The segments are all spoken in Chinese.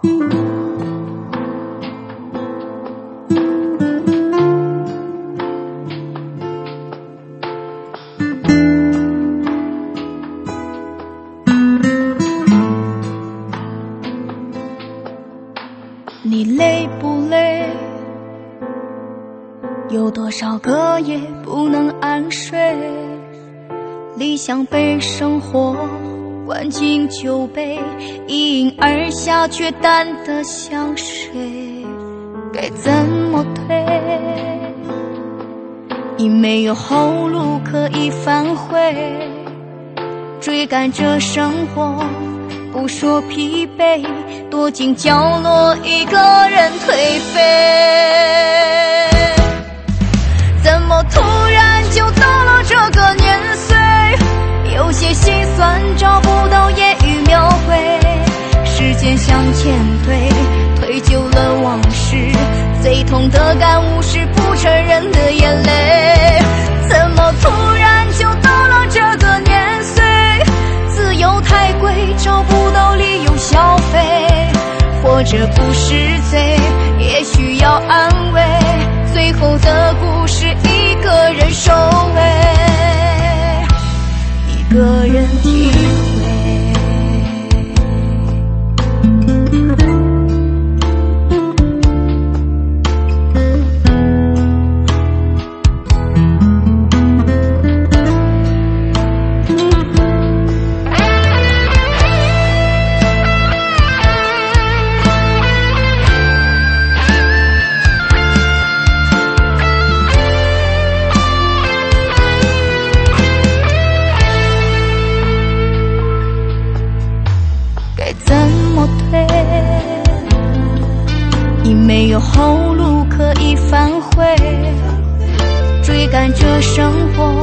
你却淡得像水，该怎么退？已没有后路可以返回，追赶着生活。不说疲惫，躲进角落，一个人颓废。怎么突然就到了这个年岁？有些心酸找不到言语描绘。向前推，推久了往事，最痛的感悟是不承认的眼泪。怎么突然就到了这个年岁？自由太贵，找不到理由消费，活着不是罪，也需要安慰。最后的故事，一个人收尾，一个人体赶着生活，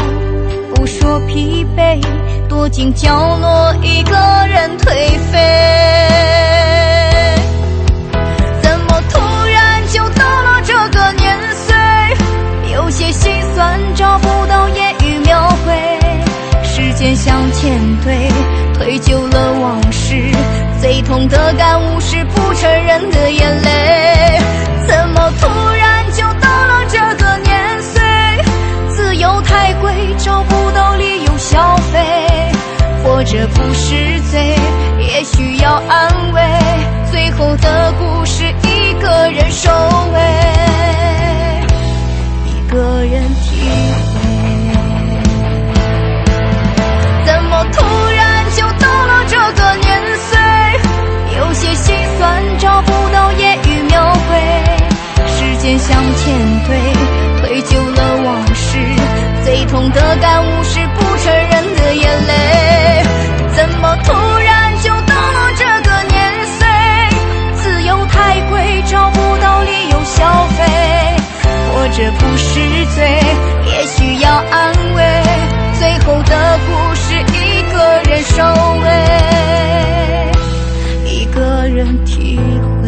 不说疲惫，躲进角落，一个人颓废。怎么突然就到了这个年岁？有些心酸找不到言语描绘。时间向前推，推旧了往事，最痛的感悟是不承认的眼泪。这不是罪，也需要安慰。最后的故事，一个人收尾，一个人体会。怎么突然就到了这个年岁？有些心酸找不到言语描绘。时间向前推，推久了往事，最痛的感悟是不承认。我突然就到了这个年岁？自由太贵，找不到理由消费。活着不是罪，也需要安慰。最后的故事，一个人收尾，一个人体会。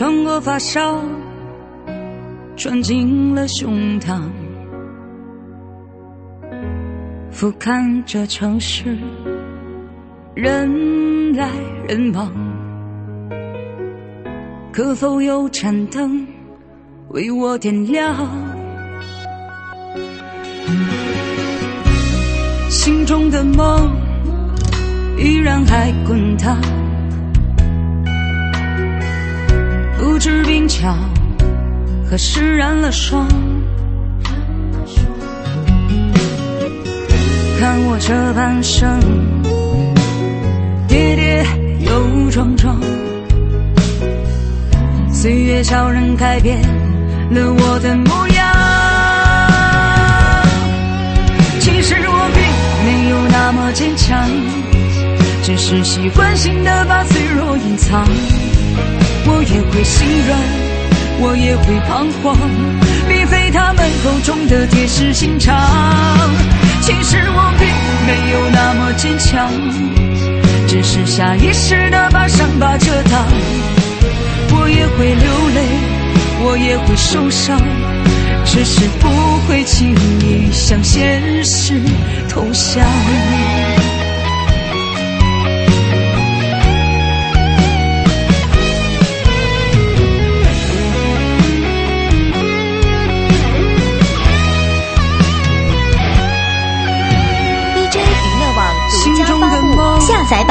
穿过发梢，穿进了胸膛，俯瞰这城市，人来人往，可否有盏灯为我点亮？心中的梦依然还滚烫，不知冰巧何时染了霜。看我这半生跌跌又撞撞，岁月悄然改变了我的模样。其实我并没有那么坚强，只是习惯性的把脆弱隐藏。我也会心软，我也会彷徨，并非他们口中的铁石心肠。其实我并没有那么坚强，只是下意识的把伤疤遮挡。我也会流泪，我也会受伤，只是不会轻易向现实投降。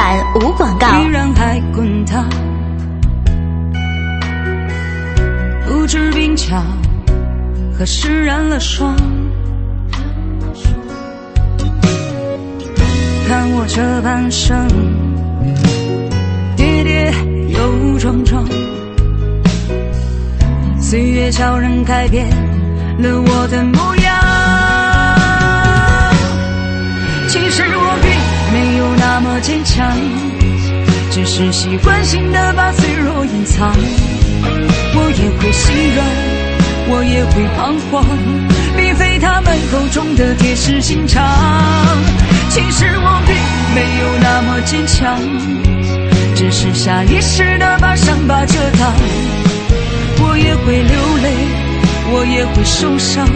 版无广告。依然还滚烫，不知冰巧和释然了霜。看我这半生跌跌又撞撞，岁月悄然改变了我的模样。其实我并。没有那么坚强，只是习惯性的把脆弱隐藏。我也会心软，我也会彷徨，并非他们口中的铁石心肠。其实我并没有那么坚强，只是下意识的把伤疤遮挡。我也会流泪，我也会受伤，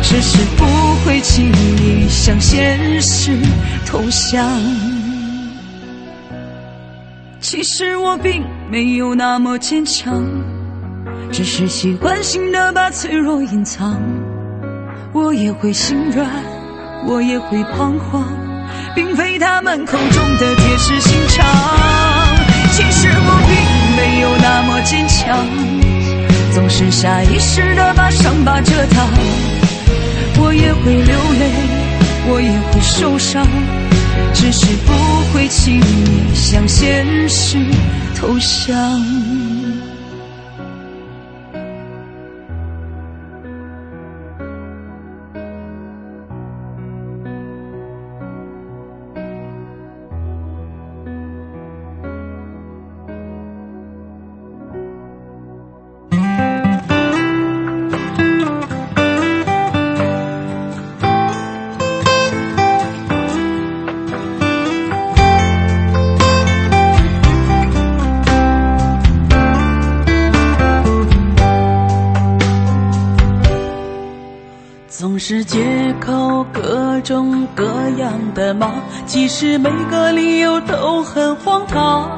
只是不会轻易向现实。投降。其实我并没有那么坚强，只是习惯性的把脆弱隐藏。我也会心软，我也会彷徨，并非他们口中的铁石心肠。其实我并没有那么坚强，总是下意识的把伤疤遮挡。我也会流泪，我也会受伤。只是不会轻易向现实投降。的骂，其实每个理由都很荒唐。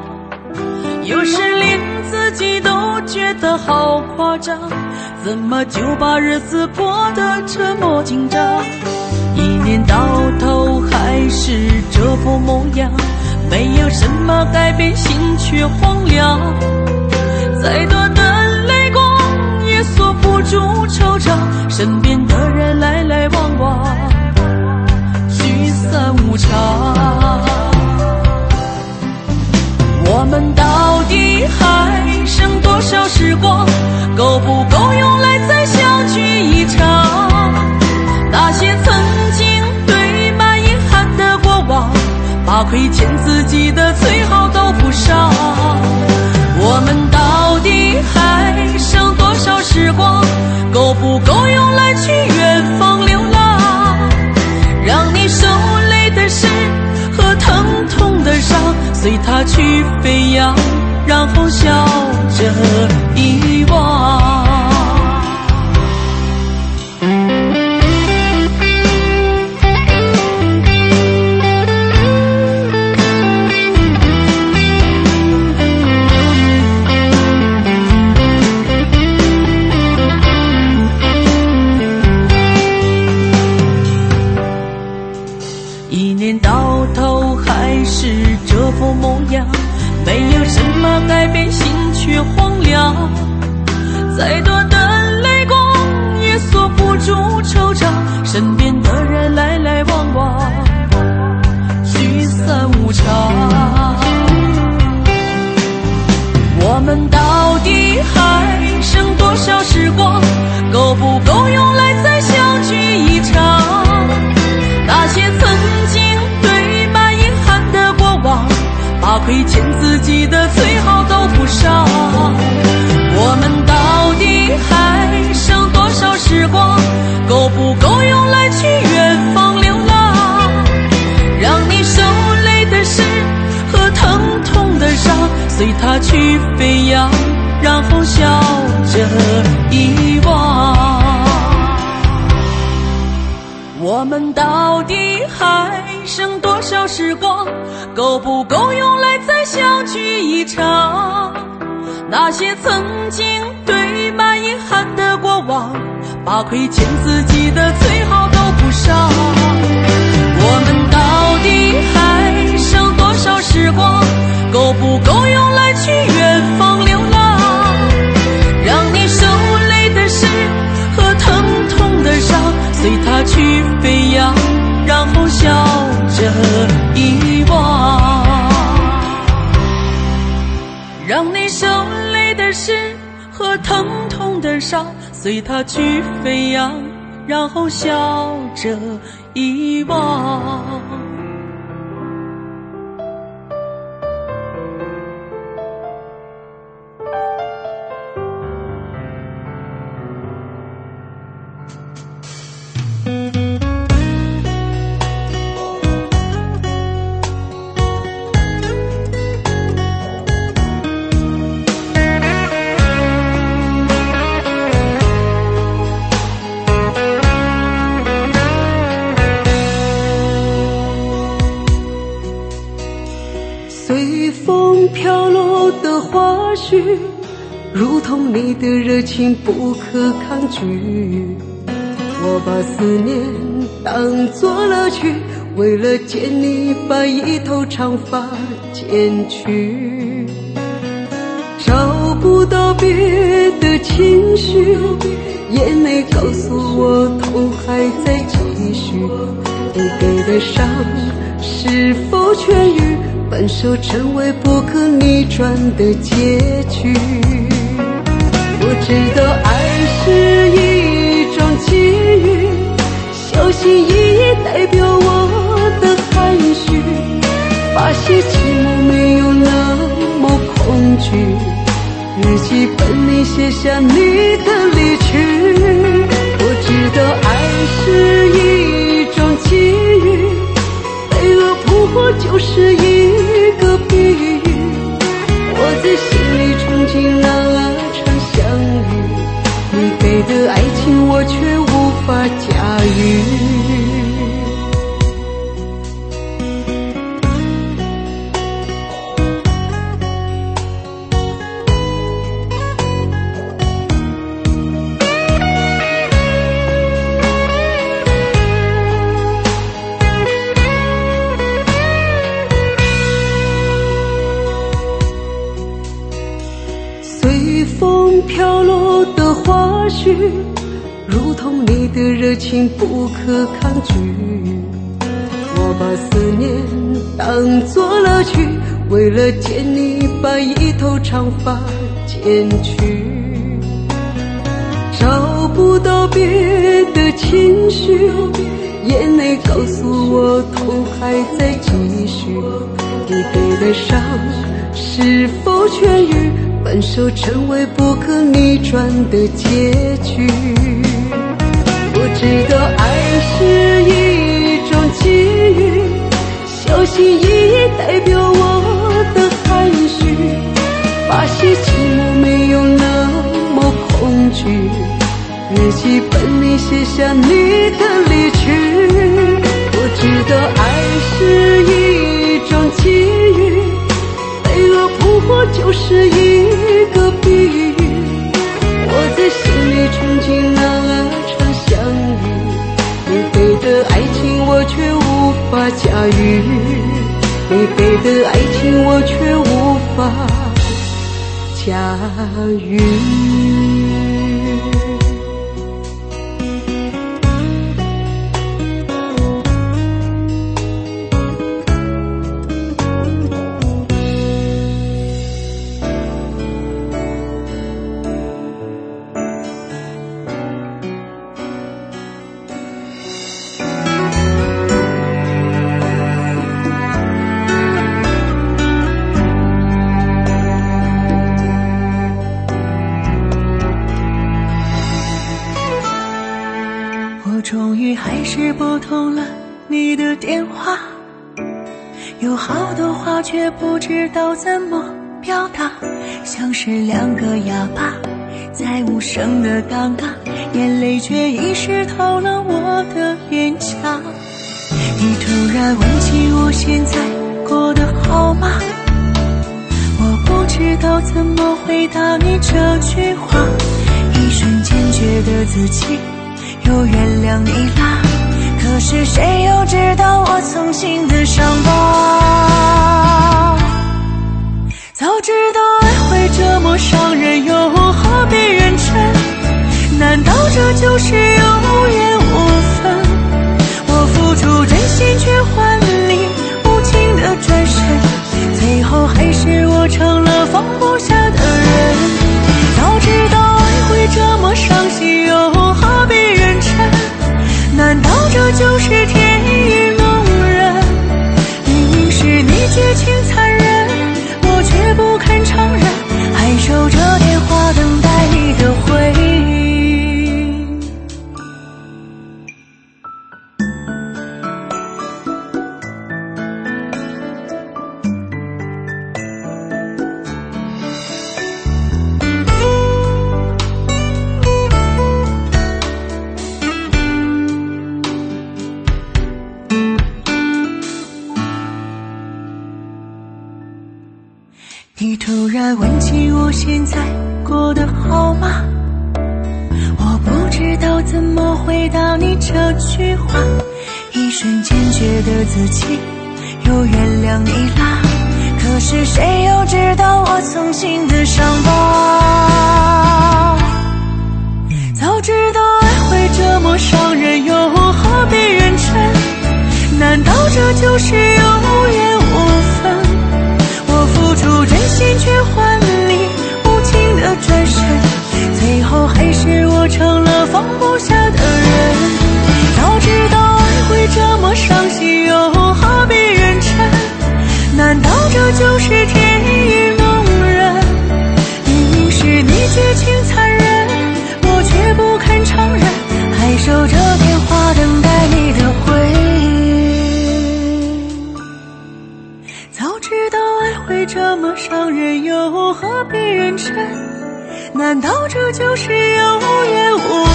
有时连自己都觉得好夸张，怎么就把日子过得这么紧张？一年到头还是这副模样，没有什么改变，心却荒凉。再多的泪光也锁不住惆怅，身边的人。来来往往，聚散无常。我们到底还剩多少时光？够不够用来再相聚一场？那些曾经堆满遗憾的过往，把亏欠自己的最后都补上。我们到底还剩多少时光？够不够用来去远方流浪？你受累的事和疼痛的伤，随它去飞扬，然后笑着遗忘。随它去飞扬，然后笑着遗忘。飘落的花絮，如同你的热情不可抗拒。我把思念当作乐趣，为了见你把一头长发剪去。找不到别的情绪，眼泪告诉我痛还在继续。你给的伤是否痊愈？分手成为不可逆转的结局。我知道爱是一种机遇，小心翼翼代表我的含蓄，发现寂寞没有那么恐惧。日记本里写下你的离去，我知道爱是一种机遇，我就是一个比喻。我在心里憧憬那场相遇，你给的爱情我却无法驾驭。的热情不可抗拒。我把思念当作乐趣，为了见你把一头长发剪去。找不到别的情绪，眼泪告诉我痛还在继续。你给的伤是否痊愈？分手成为不可逆转的结局。知道爱是一种机遇，小心翼翼代表我的含蓄，发现寂寞没有那么恐惧。日记本里写下你现在过得好吗？我不知道怎么回答你这句话，一瞬间觉得自己又原谅你啦。可是谁又知道我曾经的伤疤？早知道爱会这么伤人，又何必认真？难道这就是有缘无分？我付出真心，却换放不下的人。早知道爱会这么伤心，又何必认真？难道这就是天意弄人？明明是你绝情残忍，我却不肯承认，还守着电话等待你的回应。早知道爱会这么伤人，又何必认真？难道这就是有缘无？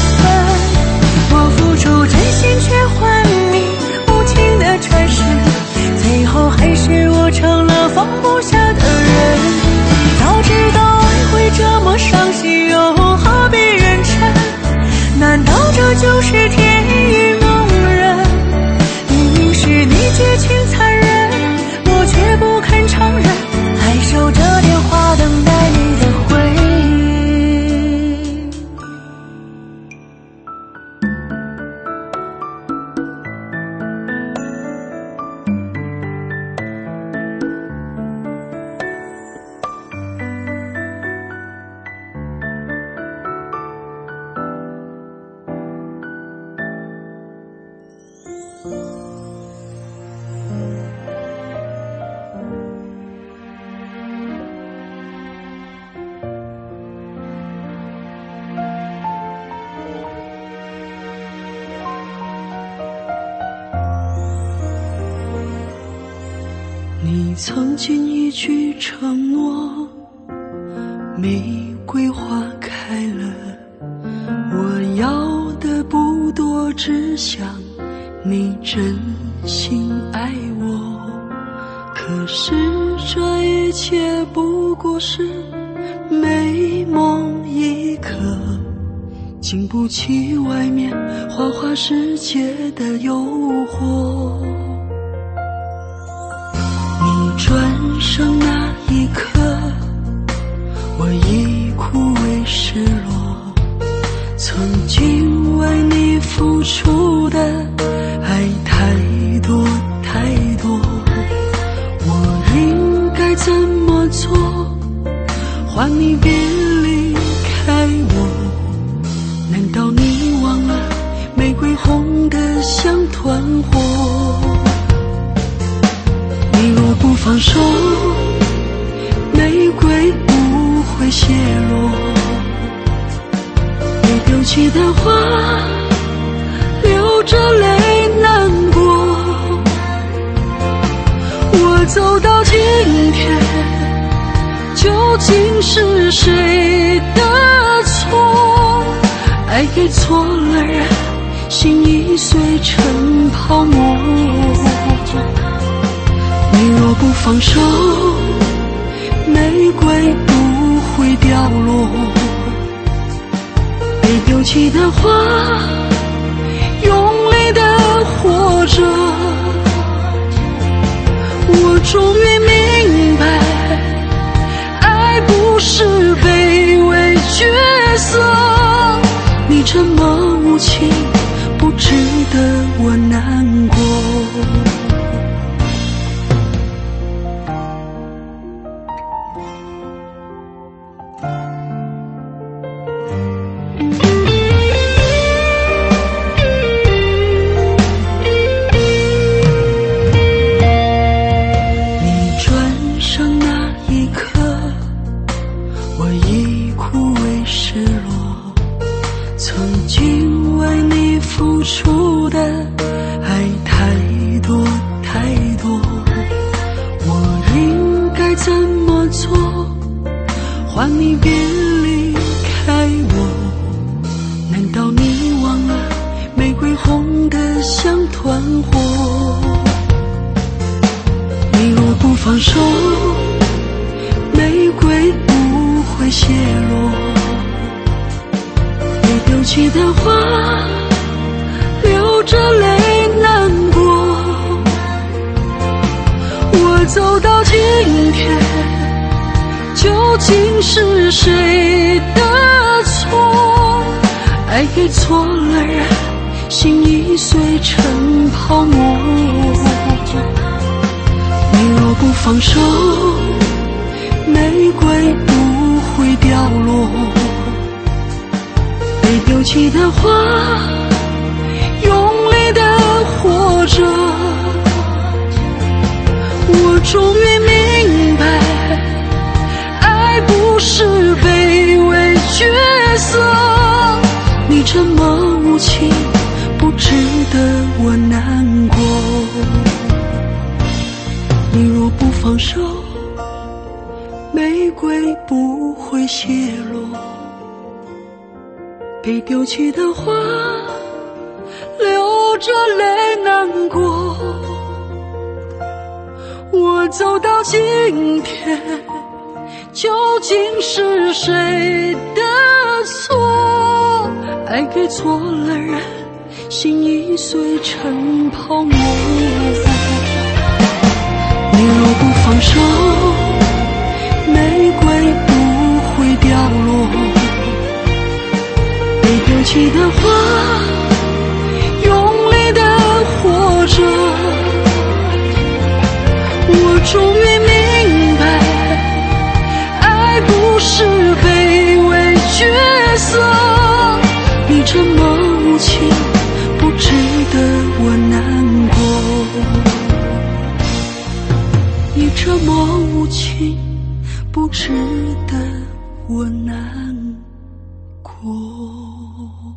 心，却换你无情的转身，最后还是我成了放不下的人。早知道爱会这么伤心，又何必认真？难道这就是你曾经一句承诺，玫瑰花开了，我要的不多，只想你真心爱我。可是这一切不过是美梦一刻，经不起外面花花世界的诱惑。曾经为你付出的爱太多太多，我应该怎么做？换你别离开我，难道你忘了玫瑰红的像团火？你若不放手，玫瑰不会谢落。记得花流着泪难过，我走到今天，究竟是谁的错？爱给错了人，心已碎成泡沫。你若不放手，玫瑰不会凋落。有情的花，用力的活着。我终于明白，爱不是卑微角色。你这么无情，不值得我难过。你若不放手，玫瑰不会谢落。被丢弃的花流着泪难过我走到今天究竟是谁的错爱给错了人心已碎成泡沫你若不放手记得花用力的活着。我终于明白爱不是卑微角色。你这么无情不值得我难过。你这么无情不值得我难我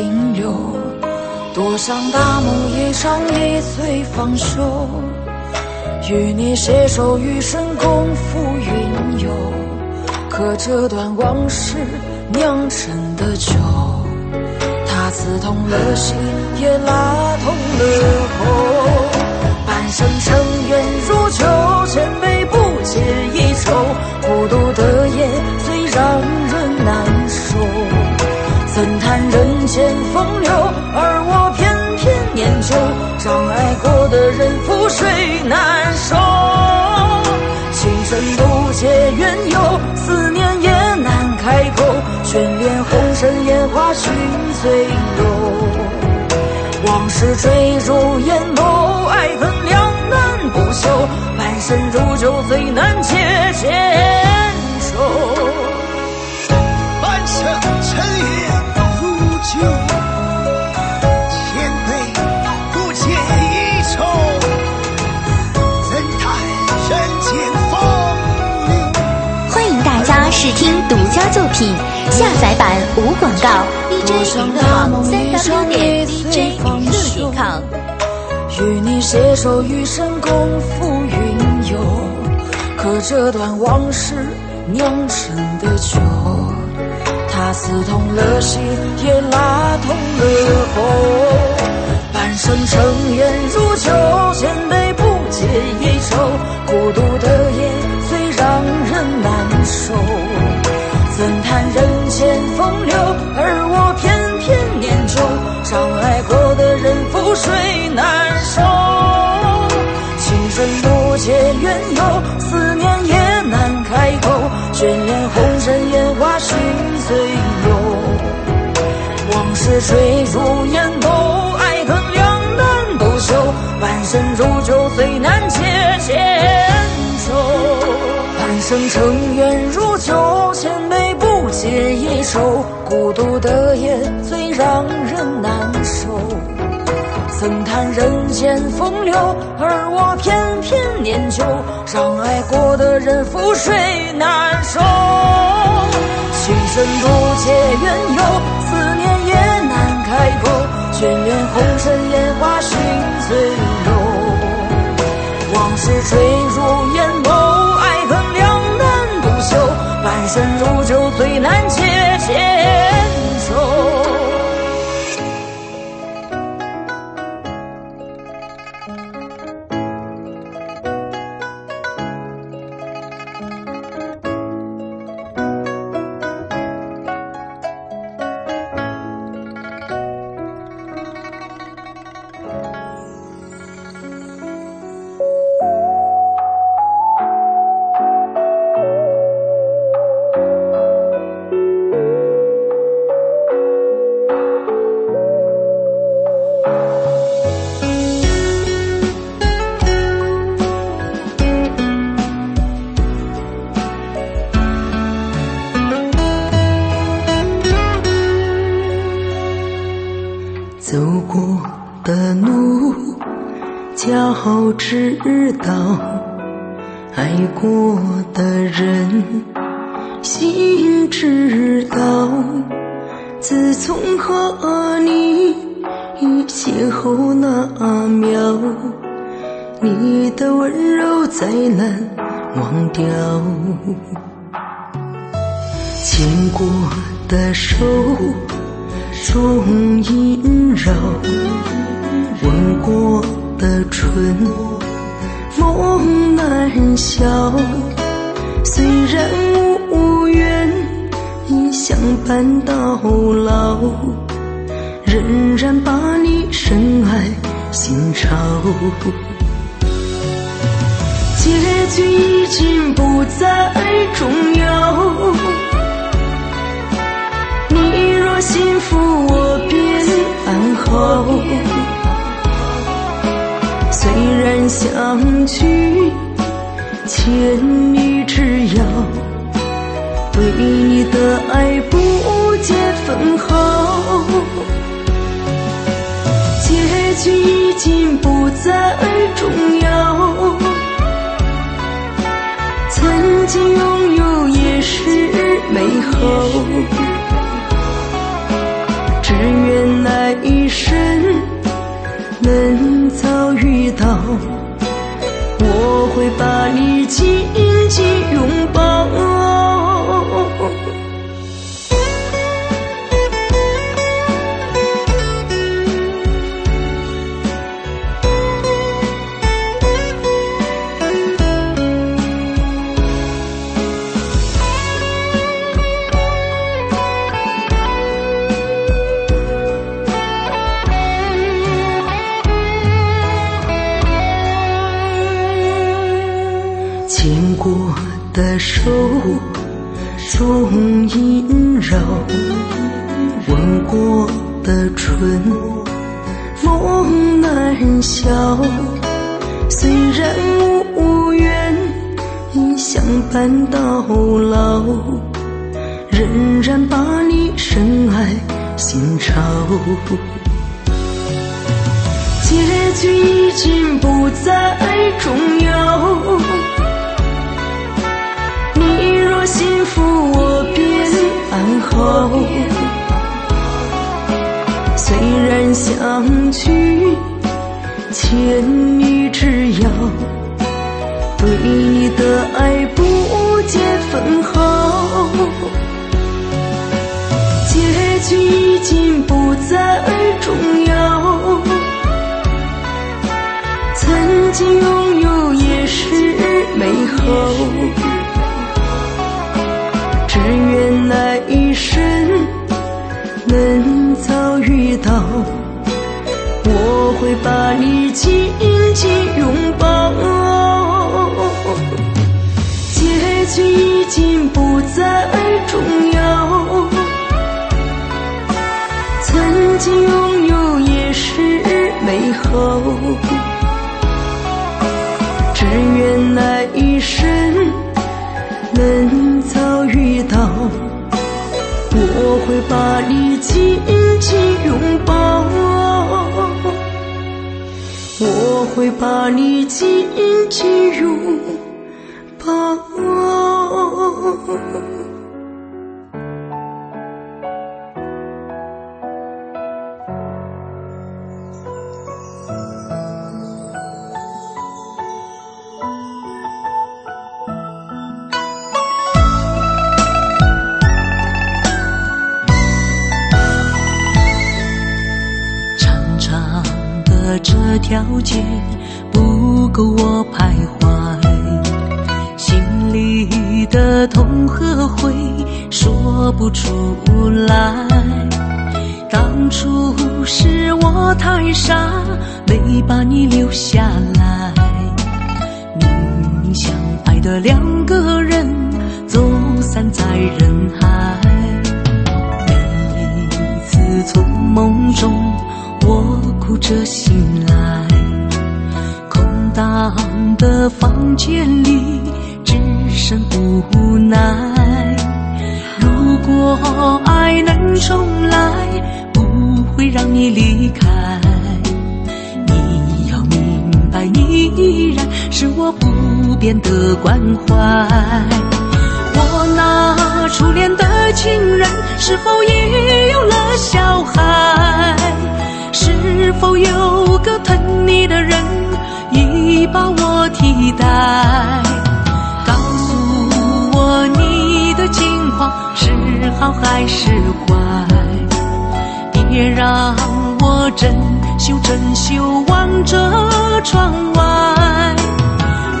停留？多想大梦一场，一醉方休，与你携手余生共赴云游。可这段往事酿成的酒，它刺痛了心，也拉痛了喉。半生尘缘如旧，千杯不解一愁。孤独的夜最让的人覆水难收，情深不解缘由，思念也难开口。眷恋红尘烟花寻醉游，往事坠入眼眸，爱恨两难不休，半生如酒最难解千愁，半生尘烟如酒。试听独家作品，下载版无广告。DJ 云航三 W 点 DJ 娱乐点 com。与你携手余生共赴云游，可这段往事酿成的酒，它刺痛了心，也拉痛了喉。半生尘缘如往事坠入眼眸，爱恨两难不休。半生如酒，最难解千愁。半生尘缘如酒，千杯。不解一愁，孤独的夜最让人难受。怎叹人间风流，而我偏偏念旧。让爱过的人覆水难收。情深不解缘由，开口。眷恋红尘烟花寻醉游，往事坠入眼眸。爱恨两难不休半生如酒，最难解千再难忘掉。牵过的手终萦绕，吻过的唇。梦难消，虽然无缘相伴到老，仍然把你深爱心潮。结局已经不再重要，你若幸福，我便安好。虽然相距千里之遥，对你的爱不解分毫。结局已经不再重要，曾经拥有也是美好。只愿来生。能早遇到，我会把你紧紧拥抱。corpo 会把你紧紧拥你的人已把我替代告诉我你的情况是好还是坏别让我整宿整宿望着窗外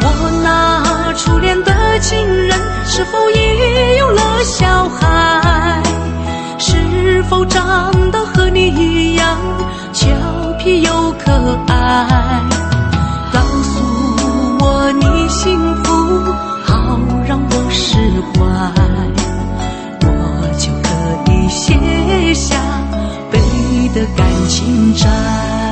我那初恋的情人是否已有了小孩？是否长得和你一样？俏皮又可爱。告诉我你幸福，好让我释怀，我就可以卸下背的感情债。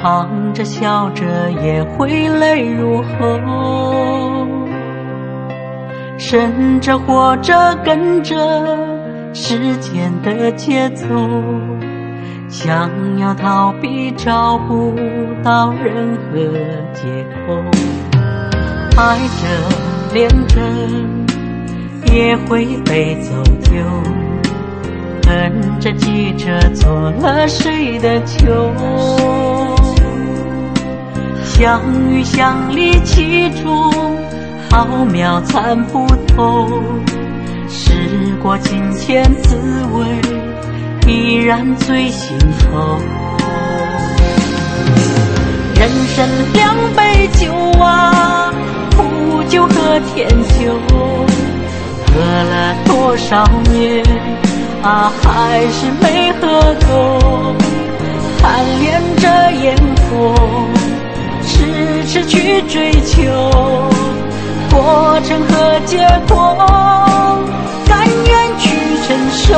唱着笑着也会泪如喉，生着活着跟着时间的节奏，想要逃避找不到任何借口，爱着恋着也会被走丢。恨着记着做了谁的囚，相遇相离其中，浩渺参不透。时过境迁，滋味依然最心头。人生两杯酒啊，苦酒和甜酒，喝了多少年？啊，还是没喝够，贪恋着烟火，痴痴去追求，过程和结果，甘愿去承受。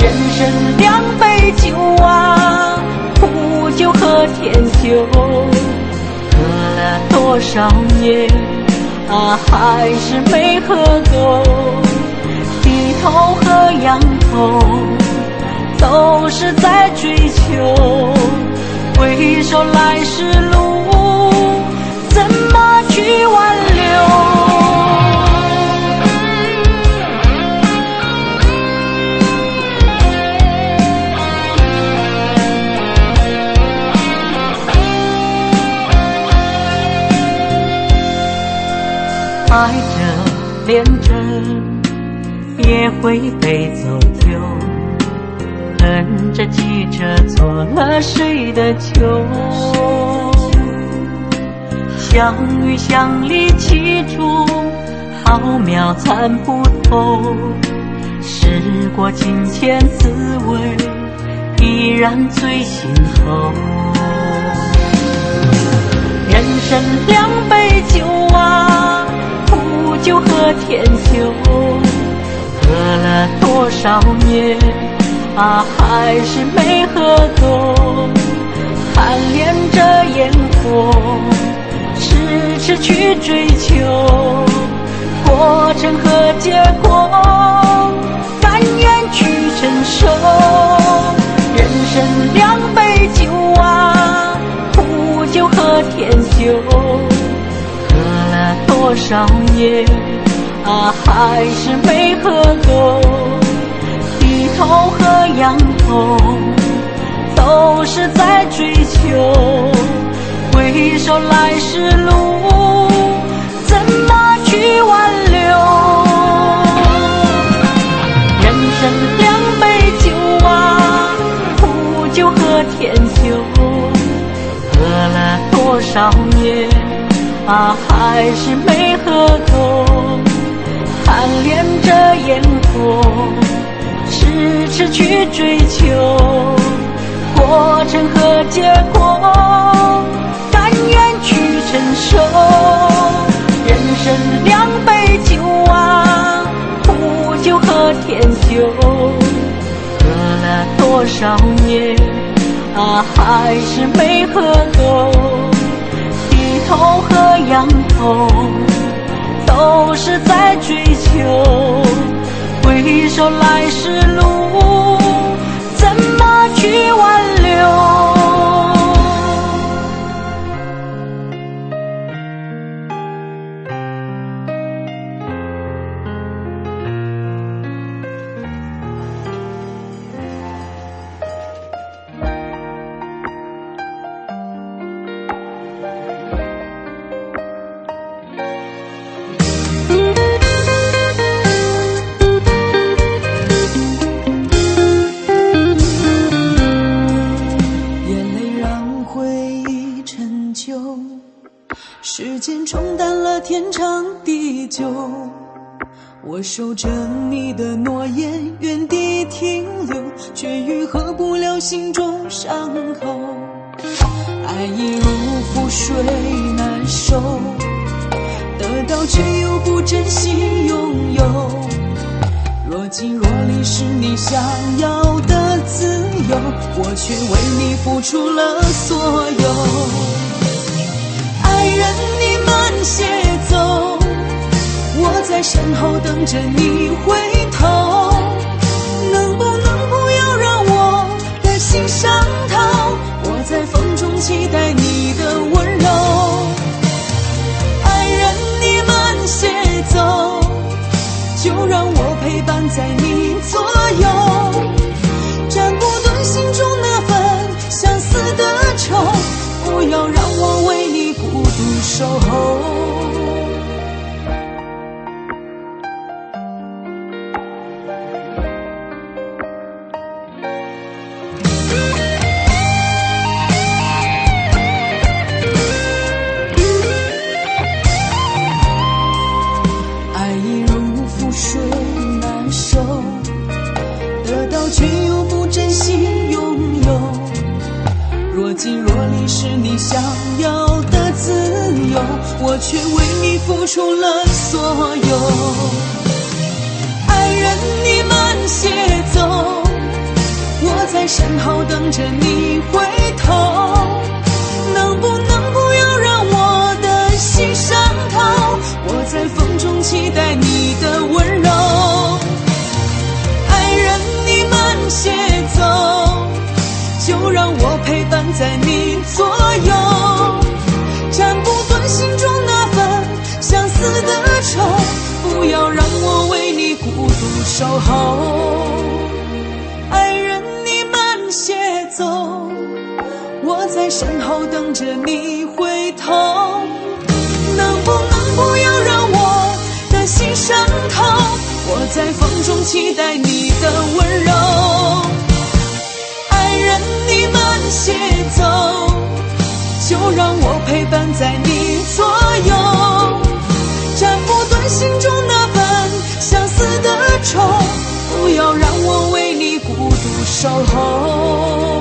人生两杯酒啊，苦酒和甜酒，喝了多少年，啊，还是没喝够。低头和仰头，都是在追求。回首来时路，怎么去挽留？爱着，恋着。也会被走丢，跟着记着做了谁的酒，相遇相离其中，浩渺参不透。时过境迁，滋味依然最心头。人生两杯酒啊，苦酒和甜酒。喝了多少年，啊，还是没喝够。贪恋着烟火，痴痴去追求，过程和结果，甘愿去承受。人生两杯酒啊，苦酒和甜酒，喝了多少年。啊，还是没喝够，头和仰头，都是在追求。回首来时路，怎么去挽留？人生两杯酒啊，苦酒和甜酒，喝了多少年，啊，还是没喝够。贪恋着烟火，痴痴去追求，过程和结果，甘愿去承受。人生两杯酒啊，苦酒和甜酒，喝了多少年，啊，还是没喝够。低头和仰头。都是在追求，回首来时路怎么去挽留？天长地久，我守着你的诺言原地停留，却愈合不了心中伤口。爱已如覆水难收，得到却又不珍惜拥有。若即若离是你想要的自由，我却为你付出了所有。爱人，你慢些，我在身后等着你回头。能不能不要让我的心伤透？我在风中期待是你想要的自由，我却为你付出了所有。爱人，你慢些走，我在身后等着你回头。能不能不要让我的心伤透？我在风中期待你的温柔。爱人，你慢些走，就让我陪伴在你所有，斩不断心中那份相思的愁。不要让我为你孤独守候。爱人，你慢些走。我在身后等着你回头，能不能不要让我的心伤透？我在风中期待你的温柔。你慢些走，就让我陪伴在你左右，斩不断心中那份相思的愁。不要让我为你孤独守候。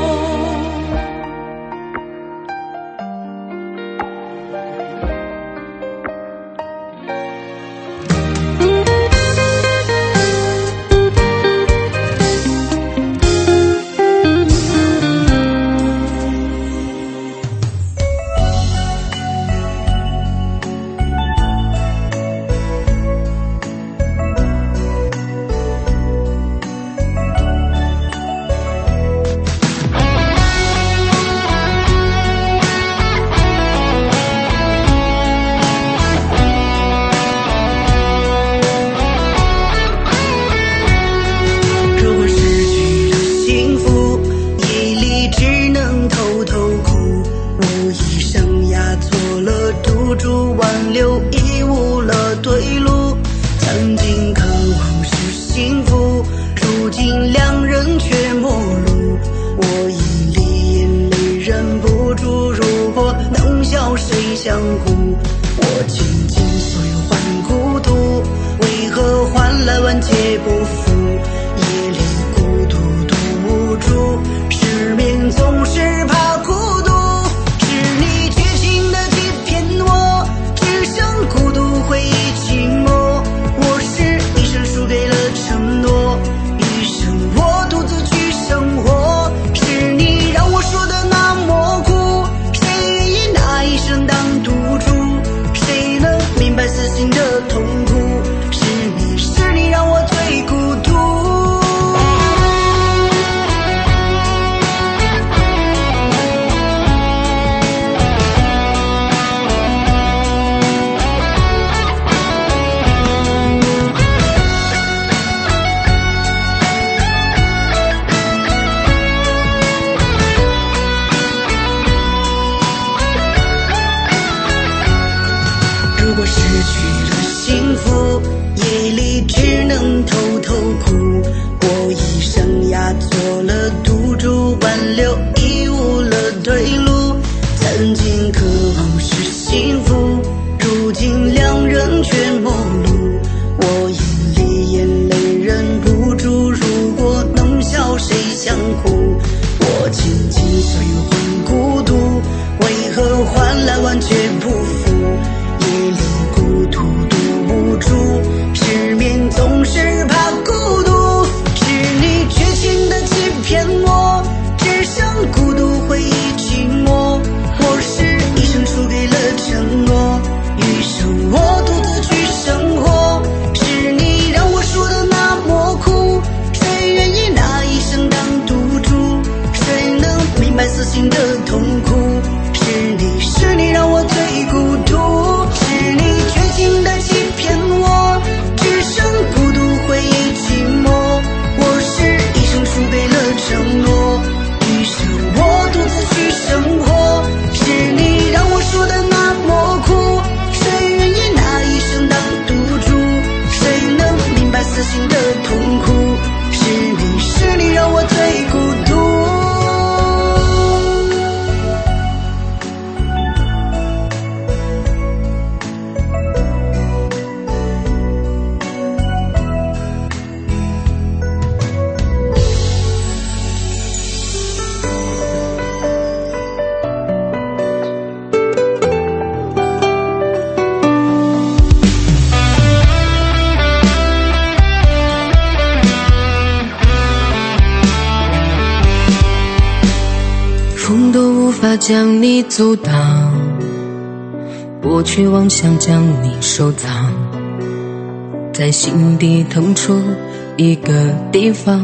地方，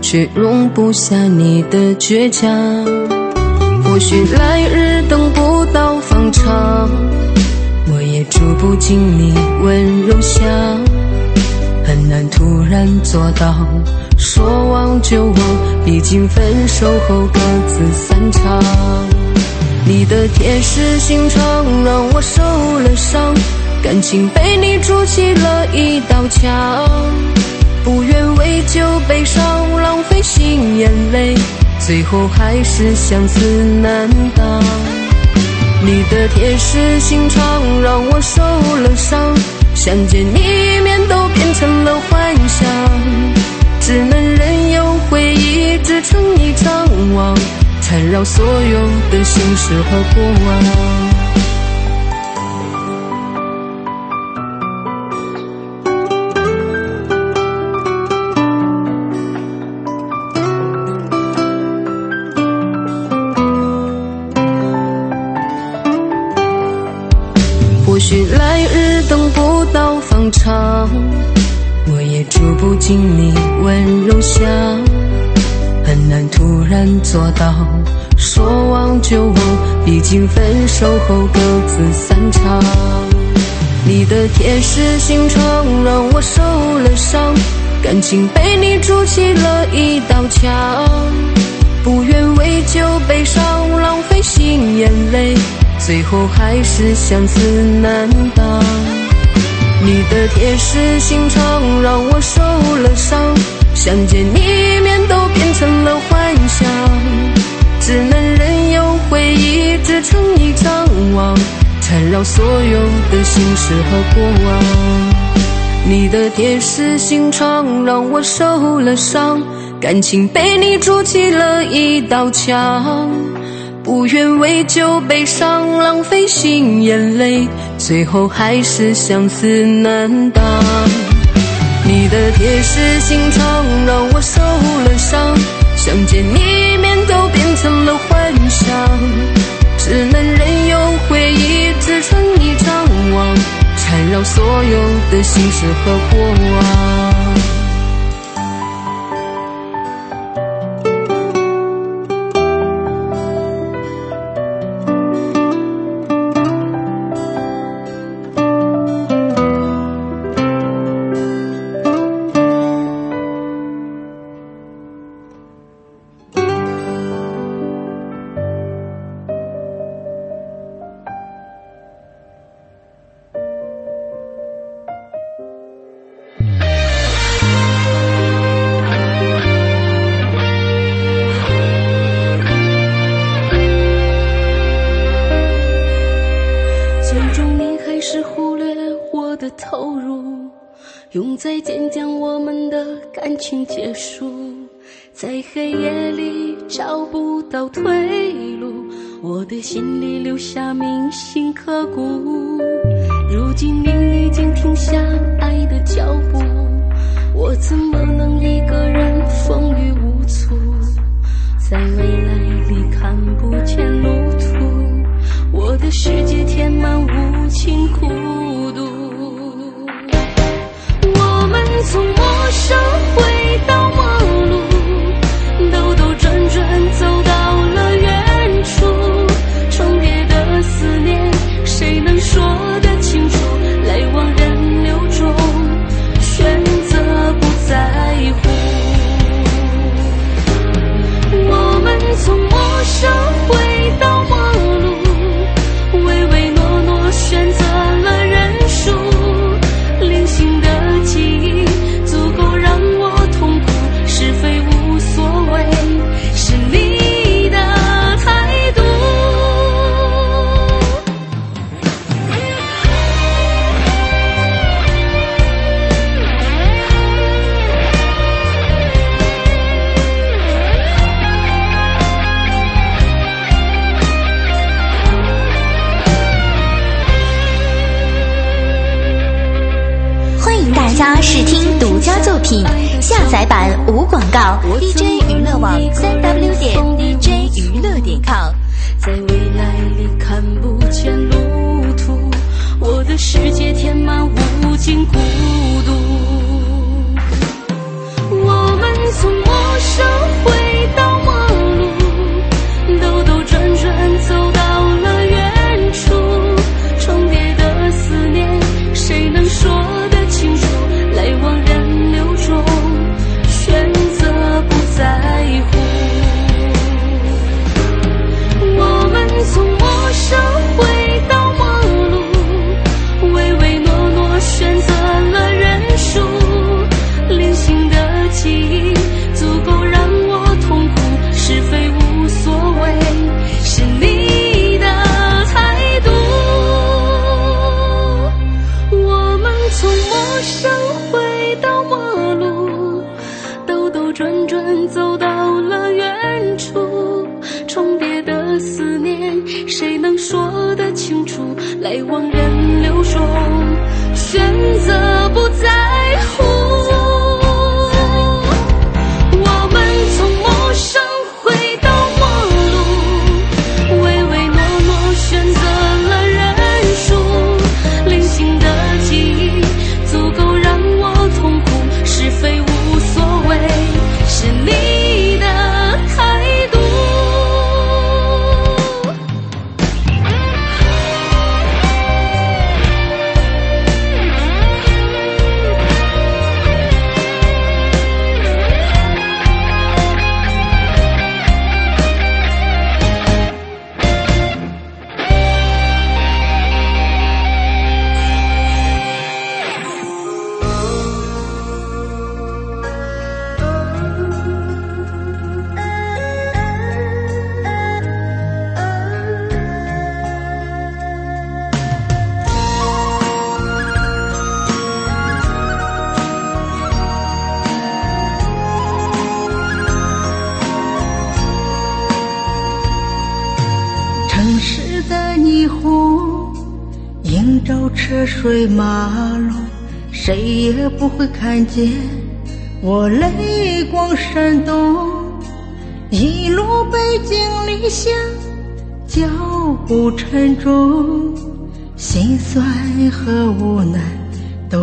却容不下你的倔强。或许来日等不到方长，我也住不进你温柔乡，很难突然做到说忘就忘，毕竟分手后各自散场。你的铁石心肠让我受了伤，感情被你筑起了一道墙，不愿为酒悲伤浪费心眼泪，最后还是相思难当。你的铁石心肠让我受了伤，想见你一面都变成了幻想，只能任由回忆织成一张网，缠绕所有的心事和过往。许来日等不到方长，我也住不进你温柔乡，很难突然做到说忘就忘，毕竟分手后各自散场。你的铁石心肠让我受了伤，感情被你筑起了一道墙，不愿为旧悲伤浪费心眼泪。最后还是相思难当。你的铁石心肠让我受了伤，想见你一面都变成了幻想，只能任由回忆织成一张网，缠绕所有的心事和过往。你的铁石心肠让我受了伤，感情被你筑起了一道墙。不愿为救悲伤浪费心眼泪，最后还是相思难当。你的铁石心肠让我受了伤，想见你一面都变成了幻想，只能任由回忆织成一张网，缠绕所有的心事和过往。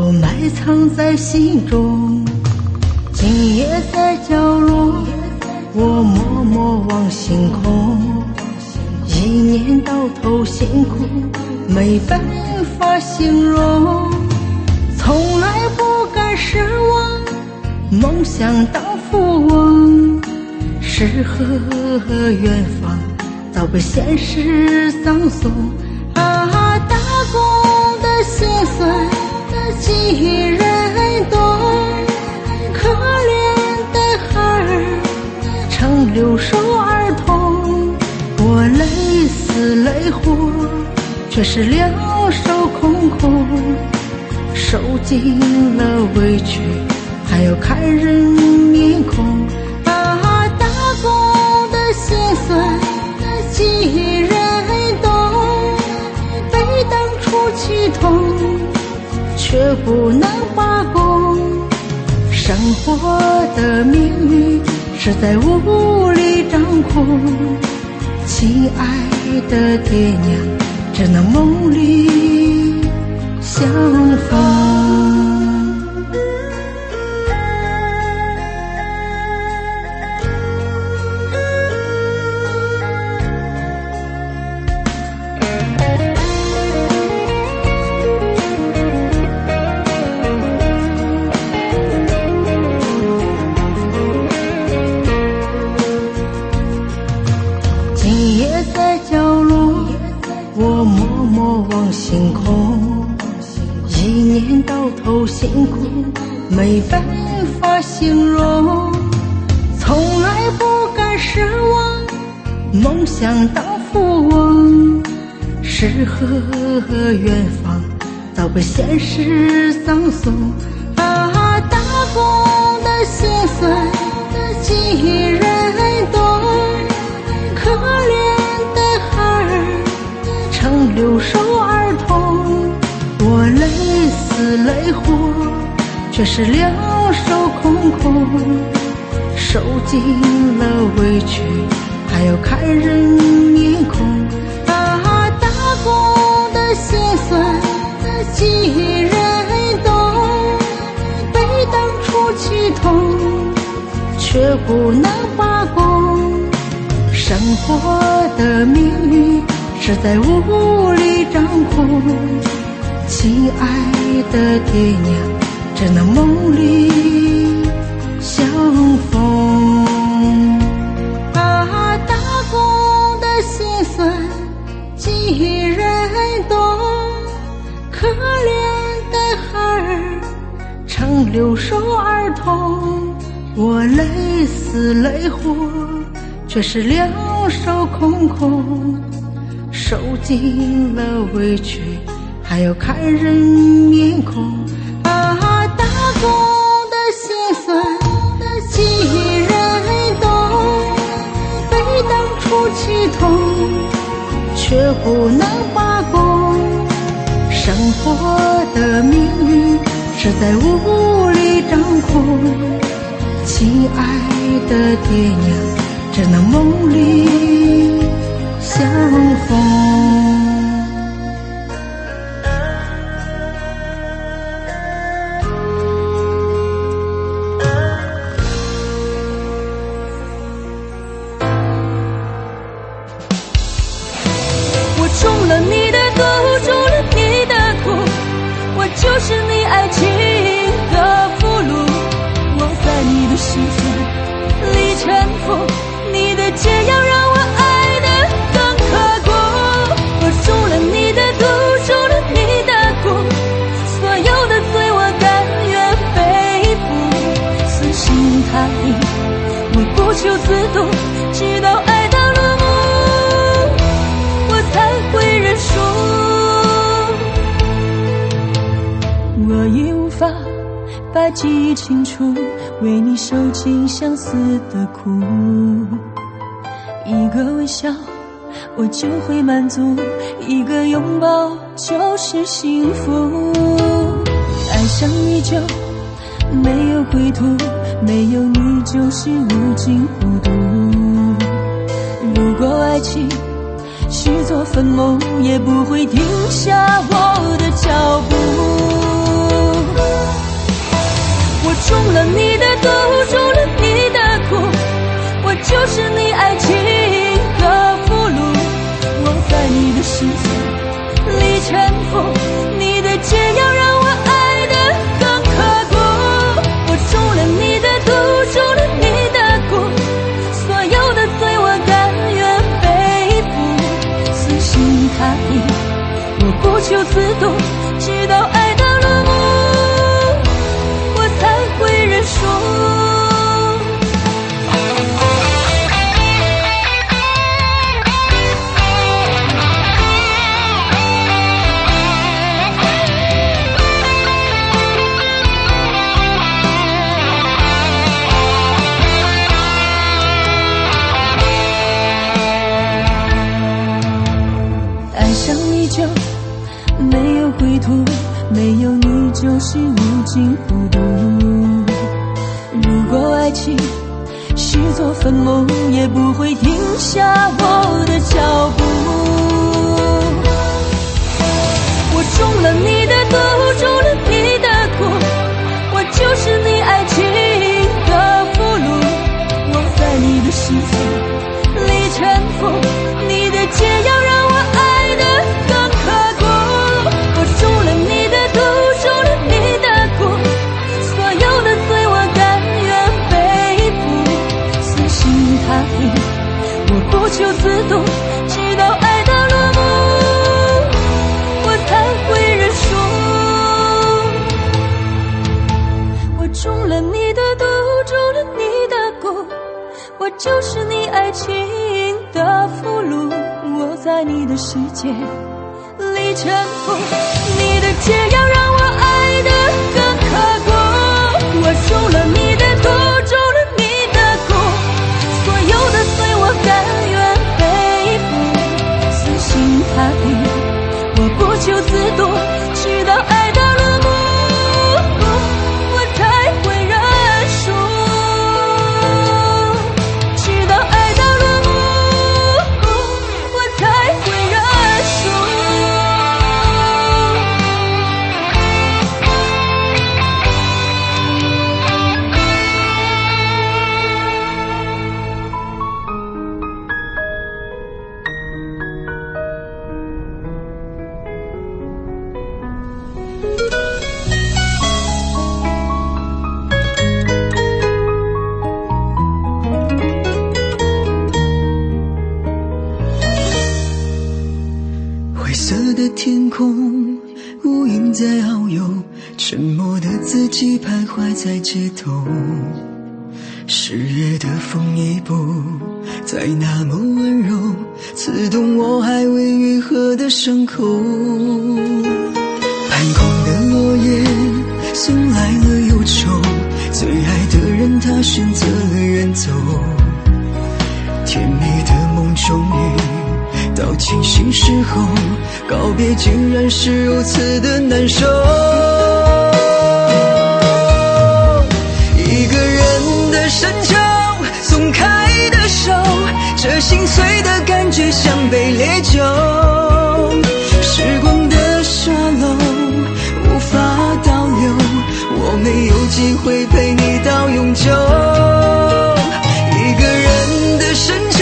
我埋藏在心中，今夜在角落，我默默望星空。一年到头辛苦，没办法形容。从来不敢奢望梦想当富翁，诗和远方早被现实葬送。啊，打工的心酸。几人懂可怜的孩儿成留守儿童。我累死累活却是两手空空受尽了委屈还要看人面孔。不能罢工。生活的命运实在无力掌控，亲爱的爹娘，只能梦里相逢。早被现实葬送。啊，打工的心酸，几人懂？可怜的孩儿成留守儿童，我累死累活，却是两手空空，受尽了委屈，还要看人不能罢工。生活的命运实在无力掌控，亲爱的爹娘，只能梦里相逢。啊，打工的辛酸，几人懂？可怜的孩儿成留守儿童，我累死累活。却是两手空空，受尽了委屈，还要看人面孔。啊，打工的心酸，几人懂？被当初气痛，却不能罢工。生活的命运实在无力掌控，亲爱的爹娘。只能梦里相满足；一个拥抱就是幸福。爱上你就没有归途，没有你就是无尽孤独。如果爱情是座坟墓，也不会停下我的脚步。我中了你的毒，中了你的苦，我就是你就自动你的世界里沉浮你的解药让伤口半空的落叶送来了忧愁最爱的人他选择了远走。甜蜜的梦终于到清醒时候告别竟然是如此的难受。一个人的深秋松开的手这心碎的感觉像杯烈酒。有机会陪你到永久，一个人的深夜。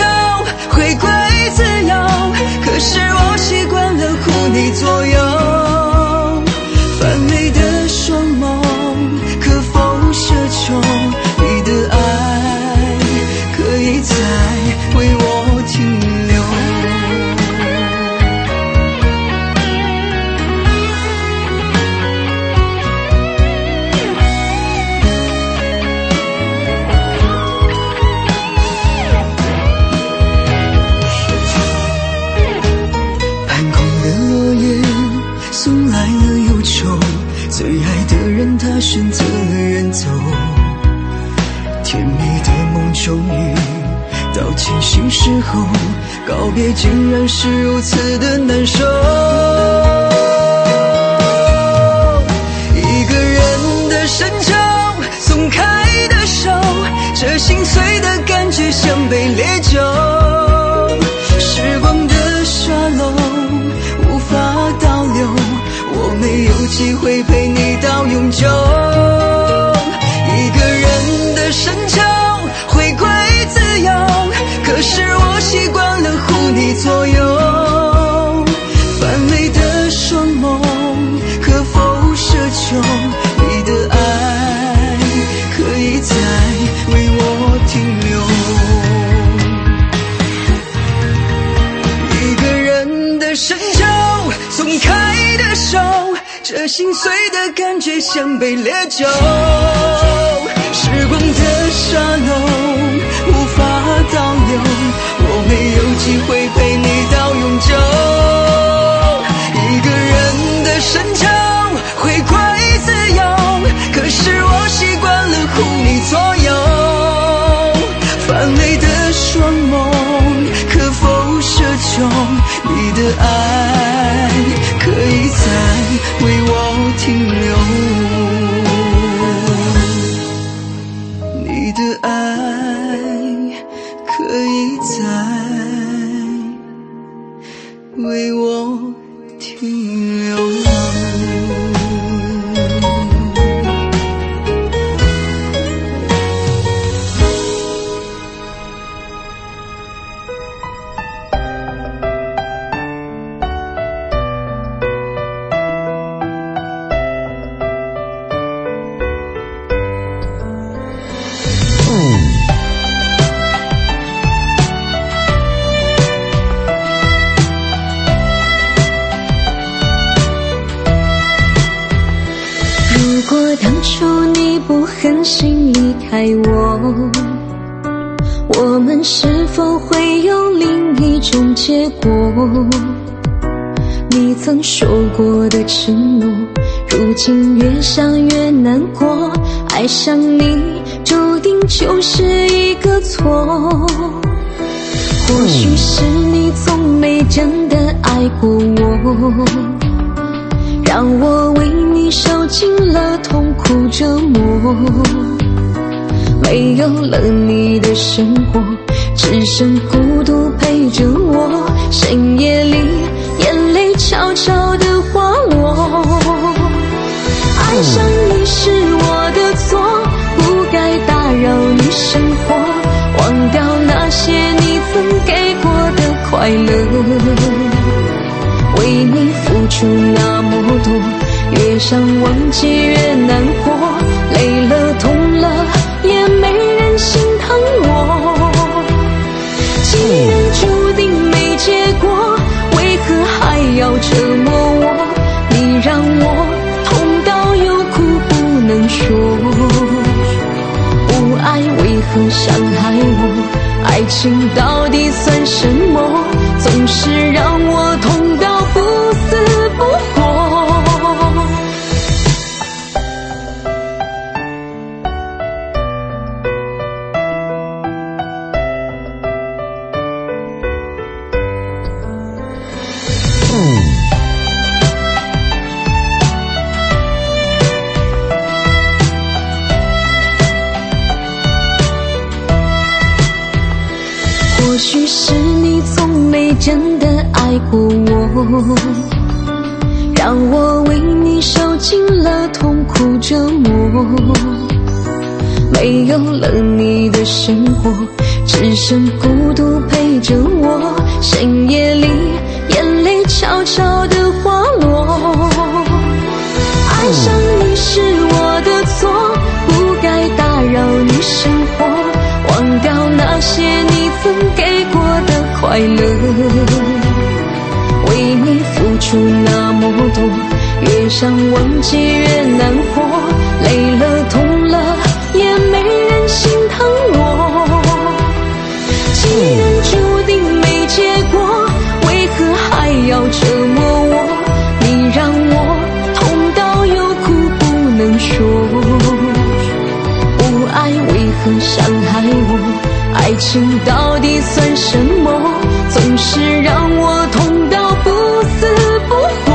告别竟然是如此的难受。像杯烈酒，时光的沙漏无法倒流，我没有机会陪你到永久。一个人的深秋，会归自由，可是我习惯了护你左右。泛泪的双眸，可否奢求你的爱？真的爱过我，让我为你受尽了痛苦折磨。没有了你的生活，只剩孤独陪着我。深夜里，快乐，为你付出那么多，越想忘记越难过，累了痛了也没人心疼我。既然注定没结果，为何还要折磨我？你让我痛到有苦不能说，不爱为何伤害我？爱情到底算什么？总是让我活，只剩孤独陪着我。深夜里，眼泪悄悄地滑落。爱上你是我的错，不该打扰你生活，忘掉那些你曾给过的快乐。为你付出那么多，越想忘记越难过，累了痛伤害我？爱情到底算什么？总是让我痛到不死不活。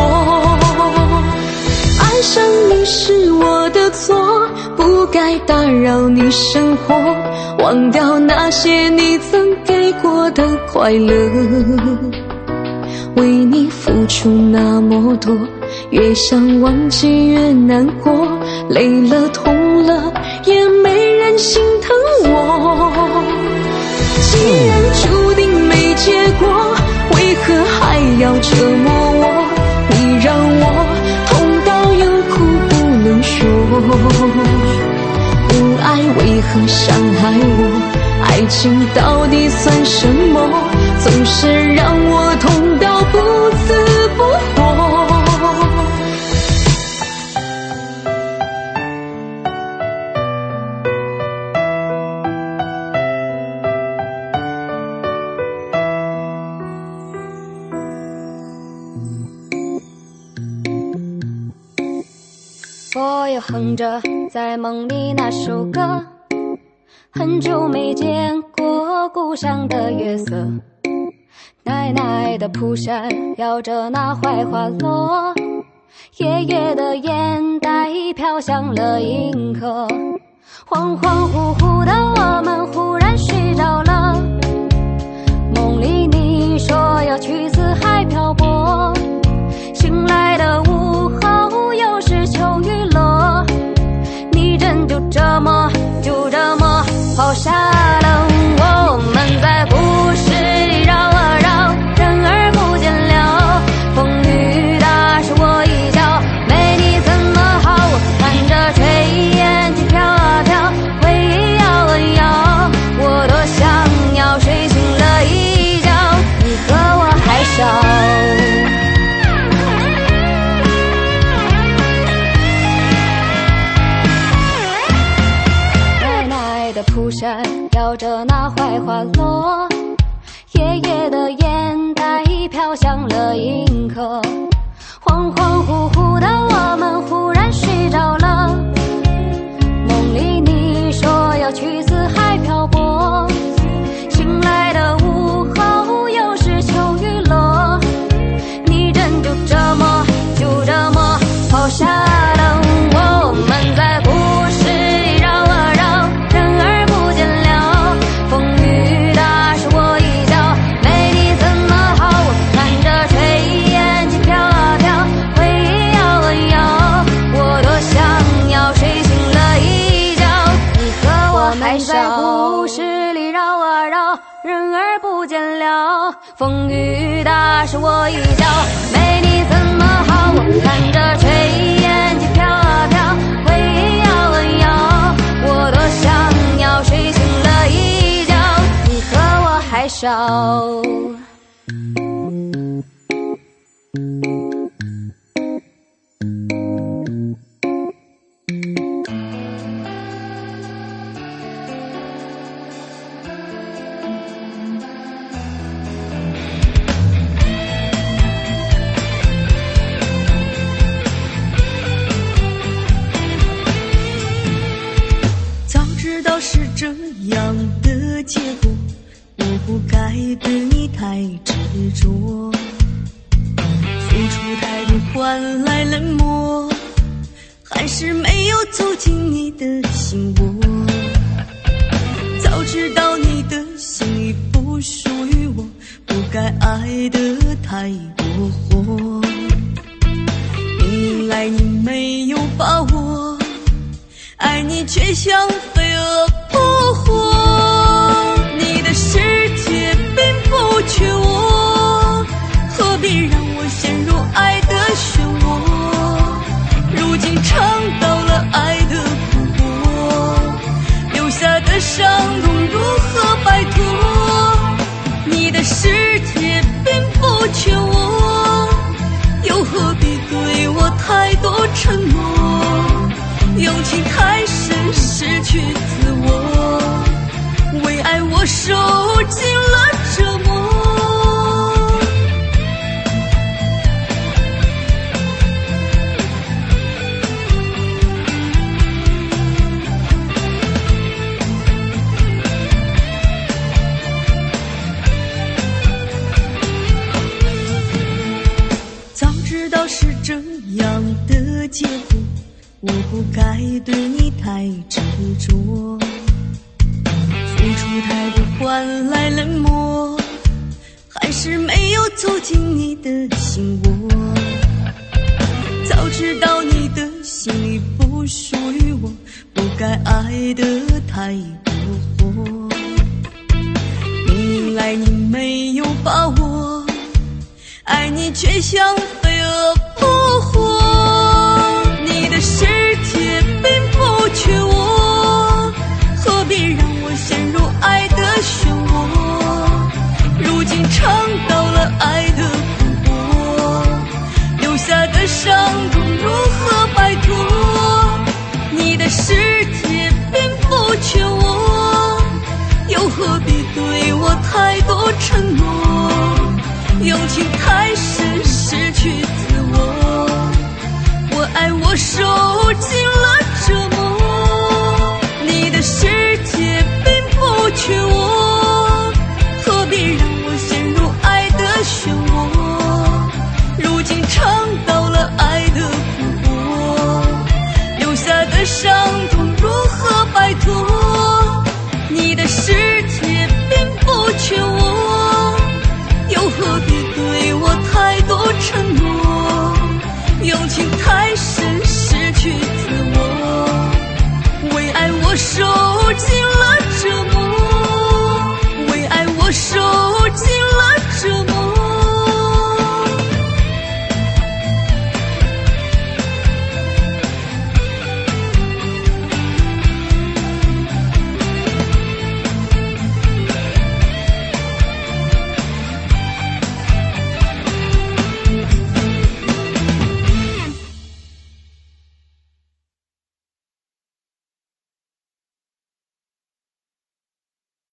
爱上你是我的错，不该打扰你生活，忘掉那些你曾给过的快乐。为你付出那么多，越想忘记越难过，累了痛了也没人心疼要折磨我？你让我痛到有苦不能说，不爱为何伤害我？爱情到底算什么？总是让我痛着在梦里那首歌，很久没见过故乡的月色。奶奶的蒲扇摇着那槐花落，爷爷的烟袋飘向了银河。恍恍惚惚的我们忽然睡着了，好想 Oh. 太执着，付出太多换来冷漠，还是没有走进你的心窝。早知道你的心里不属于我，不该爱的太多。明明爱你没有把握，爱你却像飞蛾扑火。相痛如何摆脱？你的世界并不缺我又何必对我太多承诺？用情太深失去自我我爱我受尽了伤痛如何摆脱？你的世界并不缺我又何必对我太多承诺？用情太深失去自我为爱我受尽